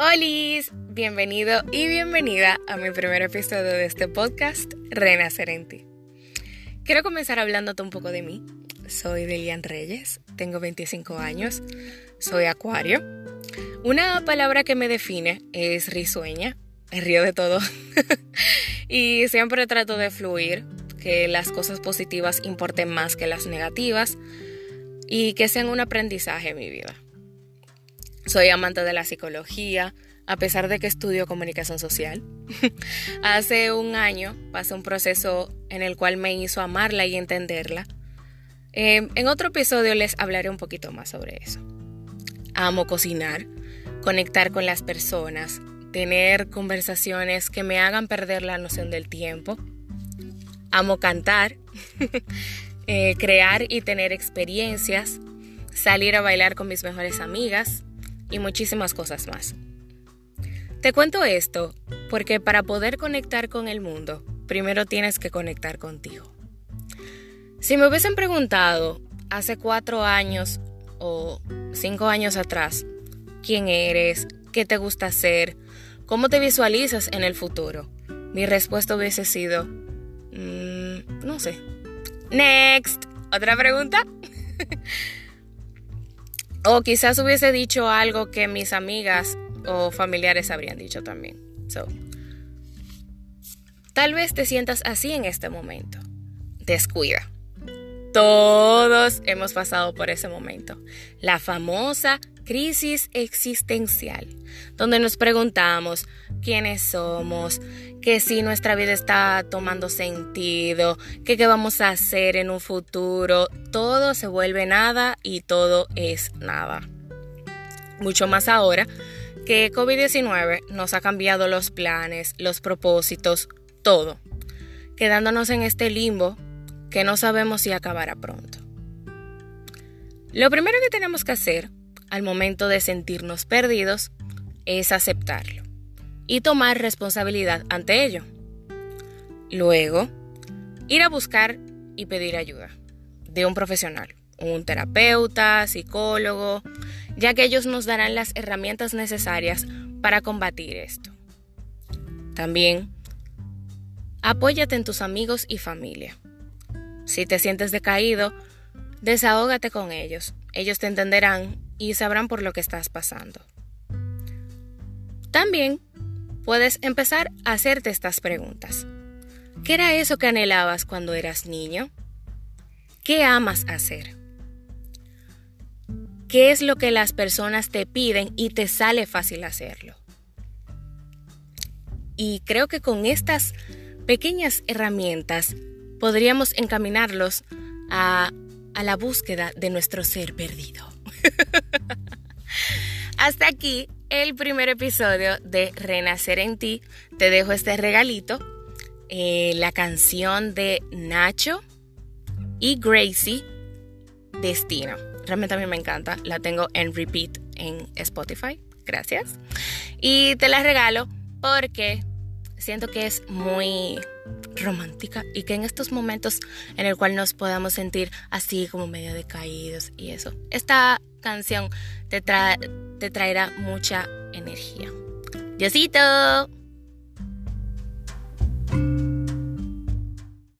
Hola, bienvenido y bienvenida a mi primer episodio de este podcast, Renacer en ti. Quiero comenzar hablándote un poco de mí. Soy Delian Reyes, tengo 25 años, soy acuario. Una palabra que me define es risueña, río de todo. y siempre trato de fluir, que las cosas positivas importen más que las negativas y que sean un aprendizaje en mi vida. Soy amante de la psicología, a pesar de que estudio comunicación social. Hace un año pasé un proceso en el cual me hizo amarla y entenderla. Em, en otro episodio les hablaré un poquito más sobre eso. Amo cocinar, conectar con las personas, tener conversaciones que me hagan perder la noción del tiempo. Amo cantar, eh, crear y tener experiencias, salir a bailar con mis mejores amigas, y muchísimas cosas más. Te cuento esto porque para poder conectar con el mundo, primero tienes que conectar contigo. Si me hubiesen preguntado hace cuatro años o cinco años atrás quién eres, qué te gusta hacer, cómo te visualizas en el futuro, mi respuesta hubiese sido, mm, no sé. Next. ¿Otra pregunta? O quizás hubiese dicho algo que mis amigas o familiares habrían dicho también. tal vez te sientas así en este momento. Descuida. Todos hemos pasado por ese momento. La famosa crisis existencial, donde nos preguntamos quiénes somos, que si nuestra vida está tomando sentido, qué vamos a hacer en un futuro, todo se vuelve nada y todo es nada. Mucho más ahora que COVID-19 nos ha cambiado los planes, los propósitos, todo, quedándonos en este limbo que no sabemos si acabará pronto. Lo primero que tenemos que hacer al momento de sentirnos perdidos es aceptarlo y tomar responsabilidad ante ello. Luego, ir a buscar y pedir ayuda de un profesional, un terapeuta, psicólogo, ya que ellos nos darán las herramientas necesarias para combatir esto. También, apóyate en tus amigos y familia. Si te sientes decaído, desahógate con ellos. Ellos te entenderán y sabrán por lo que estás pasando. También puedes empezar a hacerte estas preguntas. ¿Qué era eso que anhelabas cuando eras niño? ¿Qué amas hacer? ¿Qué es lo que las personas te piden y te sale fácil hacerlo? Y creo que con estas pequeñas herramientas podríamos encaminarlos a, a la búsqueda de nuestro ser perdido. Hasta aquí el primer episodio de Renacer en ti. Te dejo este regalito, eh, la canción de Nacho y Gracie, Destino. Realmente a mí me encanta, la tengo en repeat en Spotify. Gracias. Y te la regalo porque siento que es muy romántica y que en estos momentos en el cual nos podamos sentir así como medio decaídos y eso, esta canción te, te traerá mucha energía. Diosito.